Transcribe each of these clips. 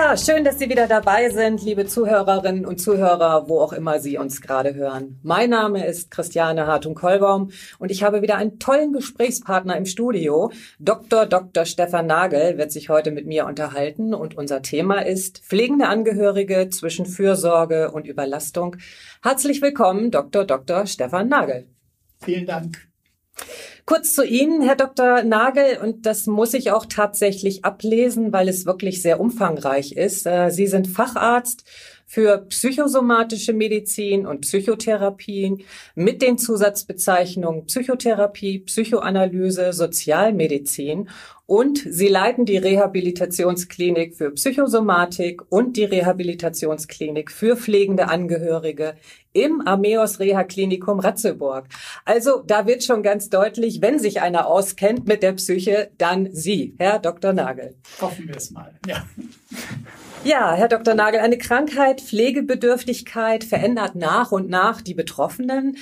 Ja, schön, dass Sie wieder dabei sind, liebe Zuhörerinnen und Zuhörer, wo auch immer Sie uns gerade hören. Mein Name ist Christiane Hartung-Kollbaum und ich habe wieder einen tollen Gesprächspartner im Studio. Dr. Dr. Stefan Nagel wird sich heute mit mir unterhalten und unser Thema ist pflegende Angehörige zwischen Fürsorge und Überlastung. Herzlich willkommen, Dr. Dr. Stefan Nagel. Vielen Dank. Kurz zu Ihnen, Herr Dr. Nagel, und das muss ich auch tatsächlich ablesen, weil es wirklich sehr umfangreich ist. Äh, Sie sind Facharzt für psychosomatische Medizin und Psychotherapien mit den Zusatzbezeichnungen Psychotherapie, Psychoanalyse, Sozialmedizin und sie leiten die Rehabilitationsklinik für Psychosomatik und die Rehabilitationsklinik für pflegende Angehörige im Ameos Reha Klinikum Ratzeburg. Also da wird schon ganz deutlich, wenn sich einer auskennt mit der Psyche, dann Sie, Herr Dr. Nagel. Hoffen wir es mal. Ja. Ja, Herr Dr. Nagel, eine Krankheit, Pflegebedürftigkeit verändert nach und nach die Betroffenen,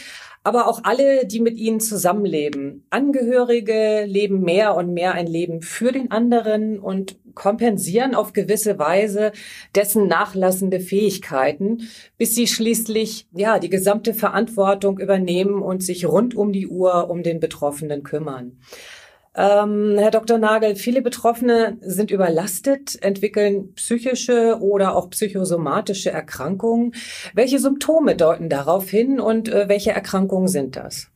aber auch alle, die mit ihnen zusammenleben. Angehörige leben mehr und mehr ein Leben für den anderen und kompensieren auf gewisse Weise dessen nachlassende Fähigkeiten, bis sie schließlich ja die gesamte Verantwortung übernehmen und sich rund um die Uhr um den Betroffenen kümmern. Ähm, Herr Dr. Nagel, viele Betroffene sind überlastet, entwickeln psychische oder auch psychosomatische Erkrankungen. Welche Symptome deuten darauf hin und äh, welche Erkrankungen sind das?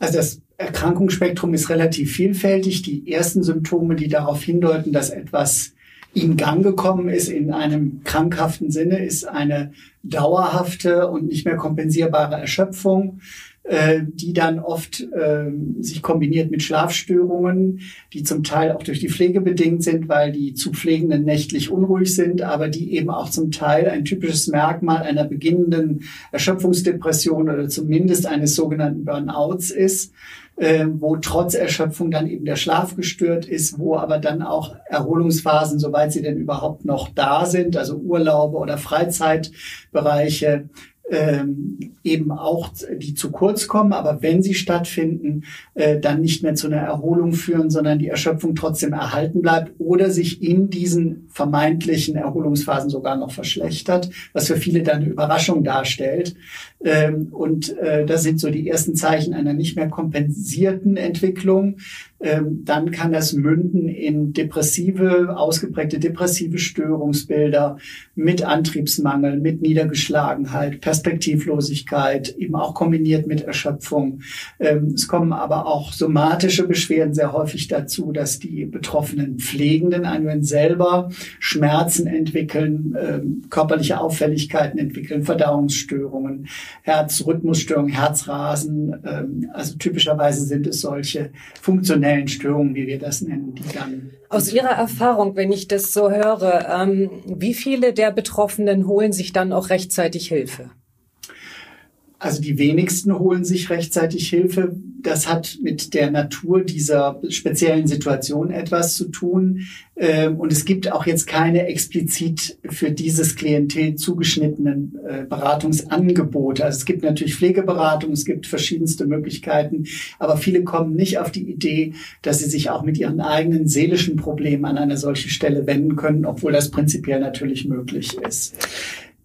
Also das Erkrankungsspektrum ist relativ vielfältig. Die ersten Symptome, die darauf hindeuten, dass etwas in Gang gekommen ist in einem krankhaften Sinne, ist eine dauerhafte und nicht mehr kompensierbare Erschöpfung. Äh, die dann oft äh, sich kombiniert mit Schlafstörungen, die zum Teil auch durch die Pflege bedingt sind, weil die zu Pflegenden nächtlich unruhig sind, aber die eben auch zum Teil ein typisches Merkmal einer beginnenden Erschöpfungsdepression oder zumindest eines sogenannten Burnouts ist. Äh, wo trotz Erschöpfung dann eben der Schlaf gestört ist, wo aber dann auch Erholungsphasen, soweit sie denn überhaupt noch da sind, also Urlaube oder Freizeitbereiche, ähm, eben auch die zu kurz kommen, aber wenn sie stattfinden, äh, dann nicht mehr zu einer Erholung führen, sondern die Erschöpfung trotzdem erhalten bleibt oder sich in diesen vermeintlichen Erholungsphasen sogar noch verschlechtert, was für viele dann eine Überraschung darstellt. Ähm, und äh, das sind so die ersten Zeichen einer nicht mehr kompensierten Entwicklung dann kann das münden in depressive, ausgeprägte depressive Störungsbilder mit Antriebsmangel, mit Niedergeschlagenheit, Perspektivlosigkeit, eben auch kombiniert mit Erschöpfung. Ähm, es kommen aber auch somatische Beschwerden sehr häufig dazu, dass die betroffenen Pflegenden einen selber Schmerzen entwickeln, ähm, körperliche Auffälligkeiten entwickeln, Verdauungsstörungen, Herzrhythmusstörungen, Herzrasen. Ähm, also typischerweise sind es solche funktionellen hormonellen Störungen, wie wir das nennen, die dann. Aus Ihrer Erfahrung, wenn ich das so höre, ähm, wie viele der Betroffenen holen sich dann auch rechtzeitig Hilfe? Also die wenigsten holen sich rechtzeitig Hilfe. Das hat mit der Natur dieser speziellen Situation etwas zu tun. Ähm, und es gibt auch jetzt keine explizit für dieses Klientel zugeschnittenen äh, Beratungsangebote. Also es gibt natürlich Pflegeberatung, es gibt verschiedenste Möglichkeiten, aber viele kommen nicht auf die Idee, dass sie sich auch mit ihren eigenen seelischen Problemen an eine solche Stelle wenden können, obwohl das prinzipiell natürlich möglich ist.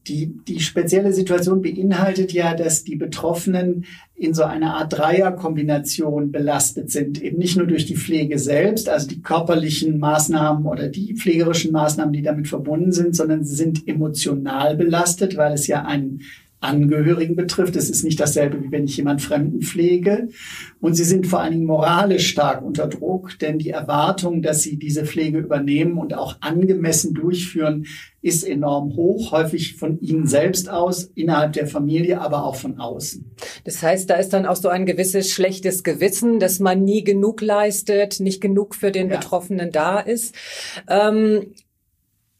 Die, die spezielle Situation beinhaltet ja, dass die Betroffenen in so einer Art Dreierkombination belastet sind. Eben nicht nur durch die Pflege selbst, also die körperlichen Maßnahmen oder die pflegerischen Maßnahmen, die damit verbunden sind, sondern sie sind emotional belastet, weil es ja einen Angehörigen betrifft. Es ist nicht dasselbe, wie wenn ich jemand Fremden pflege. Und sie sind vor allen Dingen moralisch stark unter Druck, denn die Erwartung, dass sie diese Pflege übernehmen und auch angemessen durchführen, ist enorm hoch, häufig von ihnen selbst aus, innerhalb der Familie, aber auch von außen. Das heißt, da ist dann auch so ein gewisses schlechtes Gewissen, dass man nie genug leistet, nicht genug für den ja. Betroffenen da ist. Ähm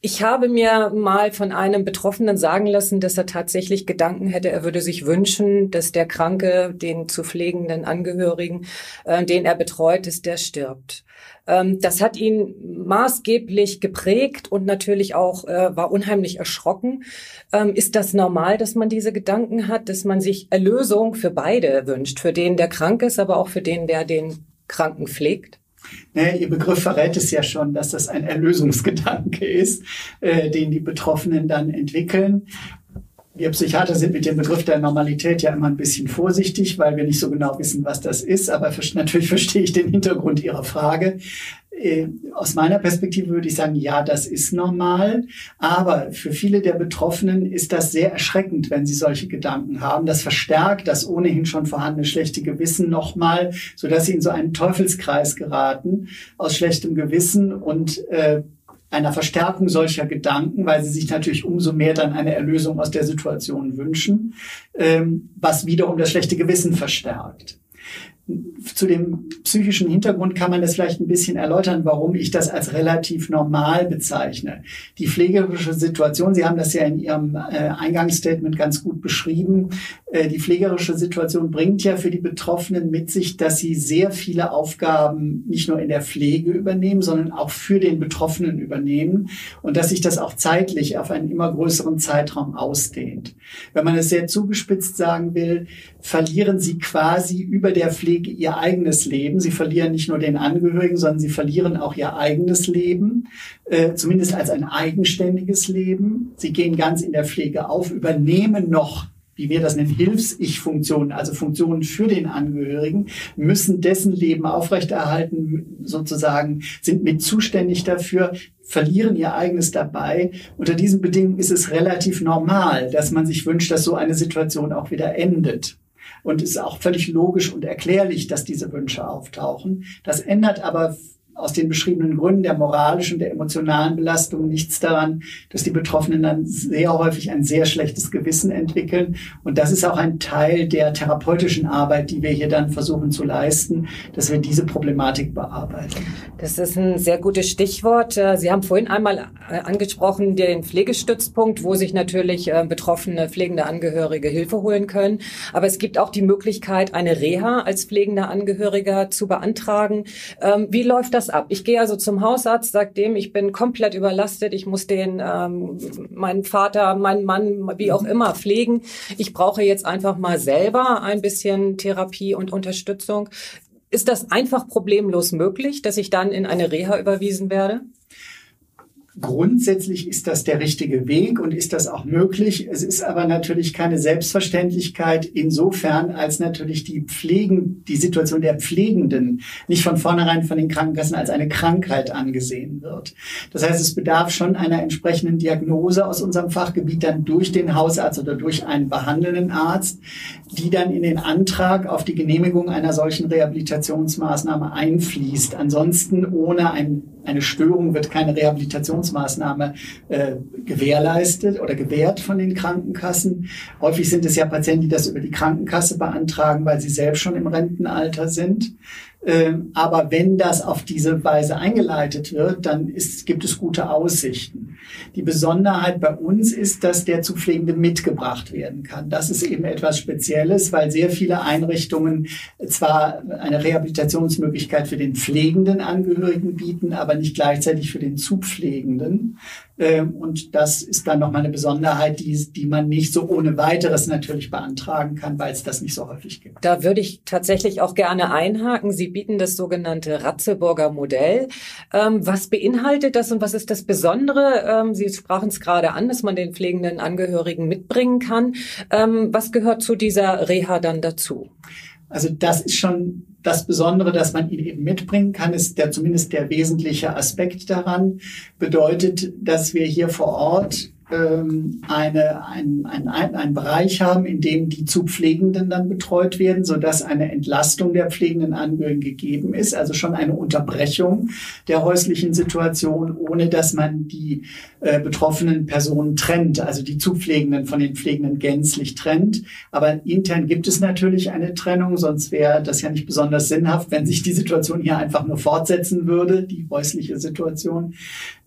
Ich habe mir mal von einem Betroffenen sagen lassen, dass er tatsächlich Gedanken hätte, er würde sich wünschen, dass der Kranke, den zu pflegenden Angehörigen, äh, den er betreut, dass der stirbt. Ähm, das hat ihn maßgeblich geprägt und natürlich auch äh, war unheimlich erschrocken. Ähm, ist das normal, dass man diese Gedanken hat, dass man sich Erlösung für beide wünscht, für den, der krank ist, aber auch für den, der den Kranken pflegt? Ne, Ihr Begriff verrät es ja schon, dass das ein Erlösungsgedanke ist, äh, den die Betroffenen dann entwickeln. Wir Psychiater sind mit dem Begriff der Normalität ja immer ein bisschen vorsichtig, weil wir nicht so genau wissen, was das ist. Aber natürlich verstehe ich den Hintergrund Ihrer Frage. Äh, aus meiner Perspektive würde ich sagen, ja, das ist normal. Aber für viele der Betroffenen ist das sehr erschreckend, wenn sie solche Gedanken haben. Das verstärkt das ohnehin schon vorhandene schlechte Gewissen nochmal, sodass sie in so einen Teufelskreis geraten aus schlechtem Gewissen und äh, einer Verstärkung solcher Gedanken, weil sie sich natürlich umso mehr dann eine Erlösung aus der Situation wünschen, ähm, was wiederum das schlechte Gewissen verstärkt zu dem psychischen Hintergrund kann man das vielleicht ein bisschen erläutern, warum ich das als relativ normal bezeichne. Die pflegerische Situation, Sie haben das ja in Ihrem äh, Eingangsstatement ganz gut beschrieben, die pflegerische Situation bringt ja für die Betroffenen mit sich, dass sie sehr viele Aufgaben nicht nur in der Pflege übernehmen, sondern auch für den Betroffenen übernehmen und dass sich das auch zeitlich auf einen immer größeren Zeitraum ausdehnt. Wenn man es sehr zugespitzt sagen will, verlieren sie quasi über der Pflege ihr eigenes Leben. Sie verlieren nicht nur den Angehörigen, sondern sie verlieren auch ihr eigenes Leben, äh, zumindest als ein eigenständiges Leben. Sie gehen ganz in der Pflege auf, übernehmen noch wie wir das nennen, Hilfs-Ich-Funktionen, also Funktionen für den Angehörigen, müssen dessen Leben aufrechterhalten, sozusagen, sind mit zuständig dafür, verlieren ihr eigenes dabei. Unter diesen Bedingungen ist es relativ normal, dass man sich wünscht, dass so eine Situation auch wieder endet. Und es ist auch völlig logisch und erklärlich, dass diese Wünsche auftauchen. Das ändert aber aus den beschriebenen Gründen der moralischen, der emotionalen Belastung nichts daran, dass die Betroffenen dann sehr häufig ein sehr schlechtes Gewissen entwickeln. Und das ist auch ein Teil der therapeutischen Arbeit, die wir hier dann versuchen zu leisten, dass wir diese Problematik bearbeiten. Das ist ein sehr gutes Stichwort. Äh, Sie haben vorhin einmal äh, angesprochen den Pflegestützpunkt, wo sich natürlich äh, betroffene pflegende Angehörige Hilfe holen können. Aber es gibt auch die Möglichkeit, eine Reha als pflegender Angehöriger zu beantragen. Ähm, wie läuft das das ab. Ich gehe also zum Hausarzt, sage dem, ich bin komplett überlastet, ich muss den, ähm, meinen Vater, meinen Mann, wie auch immer, pflegen. Ich brauche jetzt einfach mal selber ein bisschen Therapie und Unterstützung. Ist das einfach problemlos möglich, dass ich dann in eine Reha überwiesen werde? Grundsätzlich ist das der richtige Weg und ist das auch möglich. Es ist aber natürlich keine Selbstverständlichkeit insofern, als natürlich die Pflegen, die Situation der Pflegenden nicht von vornherein von den Krankenkassen als eine Krankheit angesehen wird. Das heißt, es bedarf schon einer entsprechenden Diagnose aus unserem Fachgebiet dann durch den Hausarzt oder durch einen behandelnden Arzt, die dann in den Antrag auf die Genehmigung einer solchen Rehabilitationsmaßnahme einfließt. Ansonsten ohne ein, eine Störung wird keine Rehabilitation Präventionsmaßnahme äh, gewährleistet oder gewährt von den Krankenkassen. Häufig sind es ja Patienten, die das über die Krankenkasse beantragen, weil sie selbst schon im Rentenalter sind. Ähm, aber wenn das auf diese Weise eingeleitet wird, dann ist, gibt es gute Aussichten. Die Besonderheit bei uns ist, dass der zu Pflegende mitgebracht werden kann. Das ist eben etwas Spezielles, weil sehr viele Einrichtungen zwar eine Rehabilitationsmöglichkeit für den pflegenden Angehörigen bieten, aber nicht gleichzeitig für den Zupflegenden. Ähm, und das ist dann nochmal eine Besonderheit, die, die man nicht so ohne weiteres natürlich beantragen kann, weil es das nicht so häufig gibt. Da würde ich tatsächlich auch gerne einhaken. Sie bieten das sogenannte Ratzeburger Modell. Ähm, was beinhaltet das und was ist das Besondere? Ähm, Sie sprachen es gerade an, dass man den pflegenden Angehörigen mitbringen kann. was gehört zu dieser Reha dann dazu? Also das ist schon das Besondere, dass man ihn eben mitbringen kann, ist der zumindest der wesentliche Aspekt daran. Bedeutet, dass wir hier vor Ort ähm, eine, ein, ein, ein, einen Bereich haben, in dem die zu Pflegenden dann betreut werden, sodass eine Entlastung der pflegenden Angehörigen gegeben ist, also schon eine Unterbrechung der häuslichen Situation, ohne dass man die äh, betroffenen Personen trennt, also die Zupflegenden von den Pflegenden gänzlich trennt. Aber intern gibt es natürlich eine Trennung, sonst wäre das ja nicht besonders sinnhaft, wenn sich die Situation hier einfach nur fortsetzen würde, die häusliche Situation.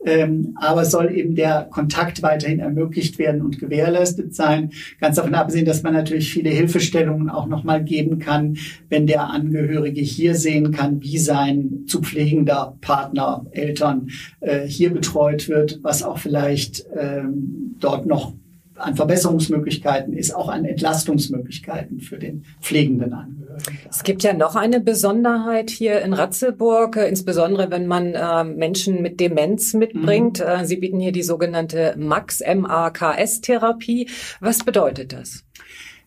Ähm, aber es soll eben der Kontakt weiterhin ermöglicht werden und gewährleistet sein. Ganz davon abgesehen, dass man natürlich viele Hilfestellungen auch nochmal geben kann, wenn der Angehörige hier sehen kann, wie sein zu pflegender Partner, Eltern äh, hier betreut wird, was auch vielleicht ähm, dort noch an Verbesserungsmöglichkeiten ist, auch an Entlastungsmöglichkeiten für den pflegenden Angehörigen. Es gibt ja noch eine Besonderheit hier in Ratzeburg, äh, insbesondere wenn man äh, Menschen mit Demenz mitbringt. Mhm. Äh, Sie bieten hier die sogenannte MAX, M-A-K-S-Therapie. Was bedeutet das?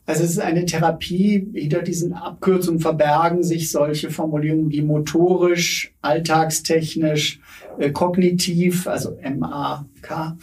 Also es ist eine Therapie, hinter diesen Abkürzungen verbergen sich solche Formulierungen wie motorisch, alltagstechnisch, äh, kognitiv, also M-A-K,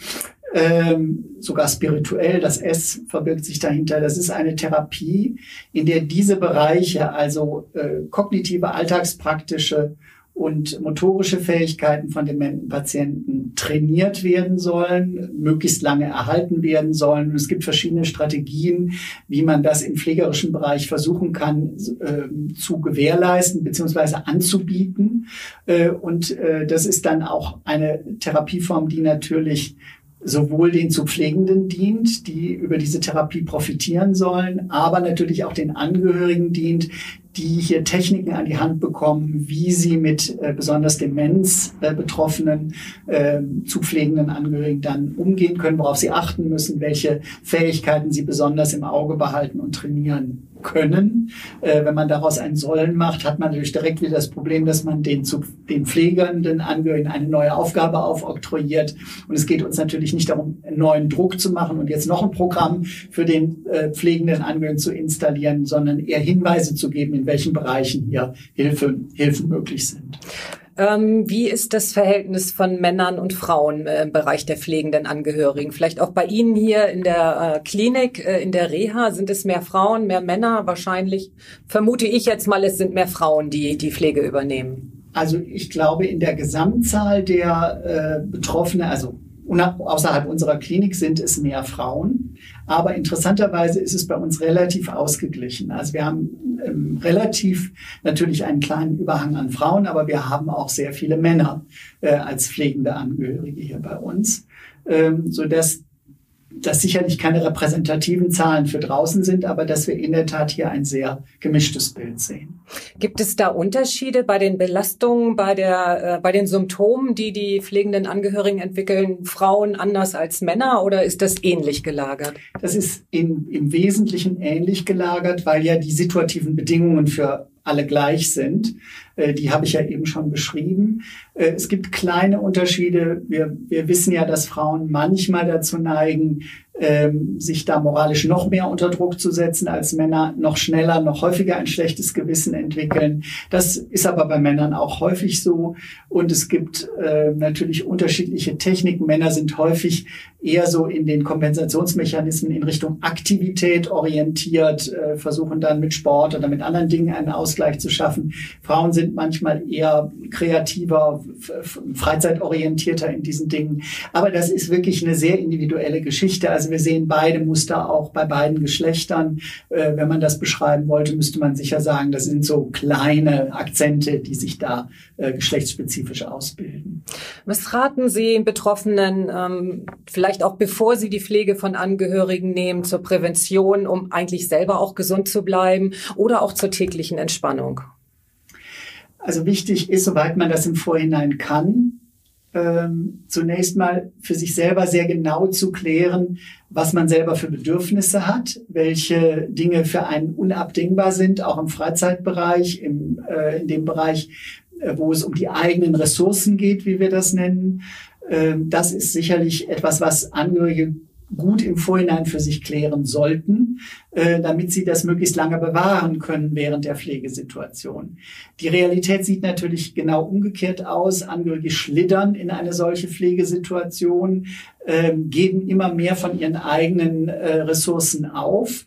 ähm, sogar spirituell, das S verbirgt sich dahinter. Das ist eine Therapie, in der diese Bereiche, also äh, kognitive, alltagspraktische und motorische Fähigkeiten von dementen Patienten trainiert werden sollen, möglichst lange erhalten werden sollen. Und es gibt verschiedene Strategien, wie man das im pflegerischen Bereich versuchen kann äh, zu gewährleisten bzw. anzubieten. Äh, und äh, das ist dann auch eine Therapieform, die natürlich sowohl den zu Pflegenden dient, die über diese Therapie profitieren sollen, aber natürlich auch den Angehörigen dient, die hier Techniken an die Hand bekommen, wie sie mit äh, besonders Demenz äh, betroffenen äh, zu pflegenden Angehörigen dann umgehen können, worauf sie achten müssen, welche Fähigkeiten sie besonders im Auge behalten und trainieren können. Äh, wenn man daraus einen Sollen macht, hat man natürlich direkt wieder das Problem, dass man den, zu, den pflegenden Angehörigen eine neue Aufgabe aufoktroyiert. Und es geht uns natürlich nicht darum, einen neuen Druck zu machen und jetzt noch ein Programm für den äh, pflegenden Angehörigen zu installieren, sondern eher Hinweise zu geben, in welchen Bereichen hier Hilfe, Hilfen möglich sind. Ähm, wie ist das Verhältnis von Männern und Frauen äh, im Bereich der pflegenden Angehörigen? Vielleicht auch bei Ihnen hier in der äh, Klinik, äh, in der Reha, sind es mehr Frauen, mehr Männer? Wahrscheinlich vermute ich jetzt mal, es sind mehr Frauen, die die Pflege übernehmen. Also ich glaube, in der Gesamtzahl der äh, Betroffenen, also außerhalb unserer Klinik sind es mehr Frauen. Aber interessanterweise ist es bei uns relativ ausgeglichen. Also wir haben ähm, relativ natürlich einen kleinen Überhang an Frauen, aber wir haben auch sehr viele Männer äh, als pflegende Angehörige hier bei uns, ähm, so dass das sicherlich keine repräsentativen Zahlen für draußen sind, aber dass wir in der Tat hier ein sehr gemischtes Bild sehen. Gibt es da Unterschiede bei den Belastungen, bei der, äh, bei den Symptomen, die die pflegenden Angehörigen entwickeln, Frauen anders als Männer oder ist das ähnlich gelagert? Das ist in, im Wesentlichen ähnlich gelagert, weil ja die situativen Bedingungen für alle gleich sind. Äh, die habe ich ja eben schon beschrieben. Äh, es gibt kleine Unterschiede. Wir, wir wissen ja, dass Frauen manchmal dazu neigen, ähm, sich da moralisch noch mehr unter Druck zu setzen als Männer, noch schneller, noch häufiger ein schlechtes Gewissen entwickeln. Das ist aber bei Männern auch häufig so. Und es gibt äh, natürlich unterschiedliche Techniken. Männer sind häufig eher so in den Kompensationsmechanismen in Richtung Aktivität orientiert, äh, versuchen dann mit Sport oder mit anderen Dingen einen Ausgleich zu schaffen. Frauen sind manchmal eher kreativer, freizeitorientierter in diesen Dingen. Aber das ist wirklich eine sehr individuelle Geschichte. Also wir sehen beide Muster auch bei beiden Geschlechtern. Äh, wenn man das beschreiben wollte, müsste man sicher sagen, das sind so kleine Akzente, die sich da äh, geschlechtsspezifisch ausbilden. Was raten Sie Betroffenen, ähm, vielleicht auch bevor sie die Pflege von Angehörigen nehmen, zur Prävention, um eigentlich selber auch gesund zu bleiben oder auch zur täglichen Entspannung? Also wichtig ist, soweit man das im Vorhinein kann, ähm, zunächst mal für sich selber sehr genau zu klären, was man selber für Bedürfnisse hat, welche Dinge für einen unabdingbar sind, auch im Freizeitbereich, im, äh, in dem Bereich, äh, wo es um die eigenen Ressourcen geht, wie wir das nennen. Ähm, das ist sicherlich etwas, was Angehörige gut im Vorhinein für sich klären sollten, äh, damit sie das möglichst lange bewahren können während der Pflegesituation. Die Realität sieht natürlich genau umgekehrt aus. Angehörige schlittern in eine solche Pflegesituation, äh, geben immer mehr von ihren eigenen äh, Ressourcen auf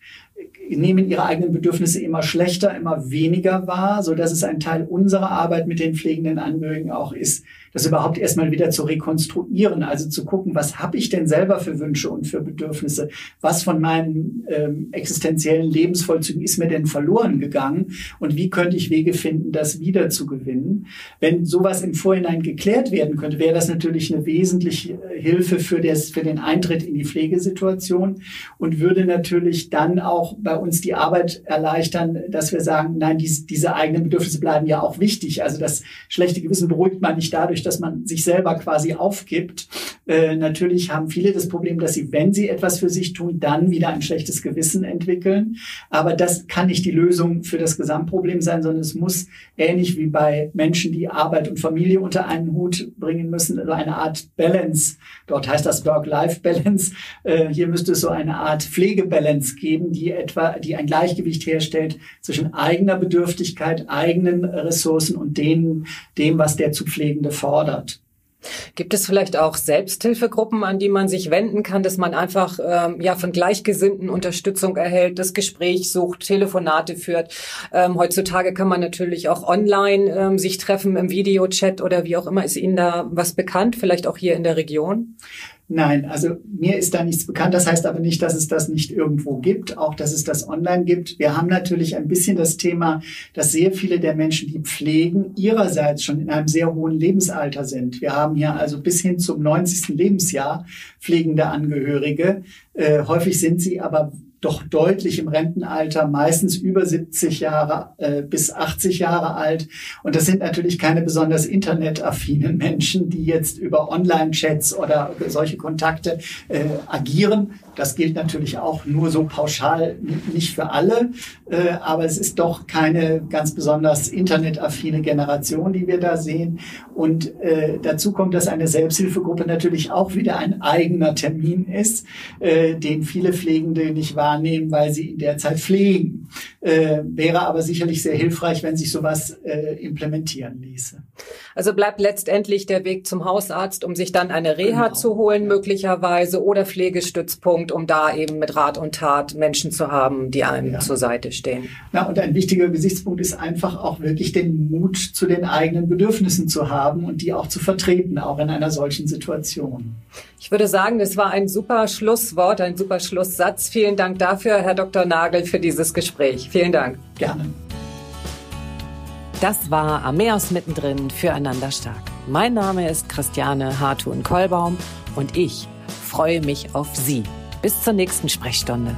nehmen ihre eigenen Bedürfnisse immer schlechter, immer weniger wahr, so dass es ein Teil unserer Arbeit mit den pflegenden Angehörigen auch ist, das überhaupt erstmal wieder zu rekonstruieren, also zu gucken, was habe ich denn selber für Wünsche und für Bedürfnisse, was von meinen ähm, existenziellen Lebensvollzügen ist mir denn verloren gegangen und wie könnte ich Wege finden, das wieder zu gewinnen. Wenn sowas im Vorhinein geklärt werden könnte, wäre das natürlich eine wesentliche äh, Hilfe für, das, für den Eintritt in die Pflegesituation und würde natürlich dann auch bei uns die Arbeit erleichtern, dass wir sagen, nein, diese, diese eigenen Bedürfnisse bleiben ja auch wichtig. Also das schlechte Gewissen beruhigt man nicht dadurch, dadurch, dass man sich selber quasi aufgibt. Äh, natürlich haben viele das Problem, dass sie, wenn sie etwas für sich tun, dann wieder ein schlechtes Gewissen entwickeln. Aber das kann nicht die Lösung für das Gesamtproblem sein, sondern es muss ähnlich wie bei Menschen, die Arbeit und Familie unter einen Hut bringen müssen, also eine Art Balance. Dort heißt das Work-Life-Balance. Äh, hier müsste es so eine Art Pflegebalance geben, die etwa, die ein Gleichgewicht herstellt zwischen eigener Bedürftigkeit, eigenen Ressourcen und denen, dem, was der zu Pflegende fordert fordert. Gibt es vielleicht auch Selbsthilfegruppen, an die man sich wenden kann, dass man einfach ähm, ja von Gleichgesinnten Unterstützung erhält, das Gespräch sucht, Telefonate führt? Ähm, heutzutage kann man natürlich auch online ähm, sich treffen im Videochat oder wie auch immer. Ist Ihnen da was bekannt? Vielleicht auch hier in der Region? Nein, also mir ist da nichts bekannt. Das heißt aber nicht, dass es das nicht irgendwo gibt, auch dass es das online gibt. Wir haben natürlich ein bisschen das Thema, dass sehr viele der Menschen, die pflegen, ihrerseits schon in einem sehr hohen Lebensalter sind. Wir haben hier also bis hin zum 90. Lebensjahr pflegende Angehörige. Äh, häufig sind sie aber doch deutlich im Rentenalter, meistens über 70 Jahre äh, bis 80 Jahre alt. Und das sind natürlich keine besonders internetaffinen Menschen, die jetzt über Online-Chats oder solche Kontakte äh, agieren. Das gilt natürlich auch nur so pauschal nicht für alle, äh, aber es ist doch keine ganz besonders internetaffine Generation, die wir da sehen. Und äh, dazu kommt, dass eine Selbsthilfegruppe natürlich auch wieder ein eigener Termin ist, äh, den viele Pflegende nicht wahrnehmen, weil sie in der Zeit pflegen. Äh, wäre aber sicherlich sehr hilfreich, wenn sich sowas äh, implementieren ließe. Also bleibt letztendlich der Weg zum Hausarzt, um sich dann eine Reha genau. zu holen, möglicherweise, oder Pflegestützpunkt, um da eben mit Rat und Tat Menschen zu haben, die einem ja. zur Seite stehen. Na, und ein wichtiger Gesichtspunkt ist einfach auch wirklich den Mut zu den eigenen Bedürfnissen zu haben und die auch zu vertreten, auch in einer solchen Situation. Ich würde sagen, das war ein super Schlusswort, ein super Schlusssatz. Vielen Dank dafür, Herr Dr. Nagel, für dieses Gespräch. Vielen Dank. Gerne. Das war Ameos mittendrin füreinander stark. Mein Name ist Christiane Hartun-Kollbaum und ich freue mich auf Sie. Bis zur nächsten Sprechstunde.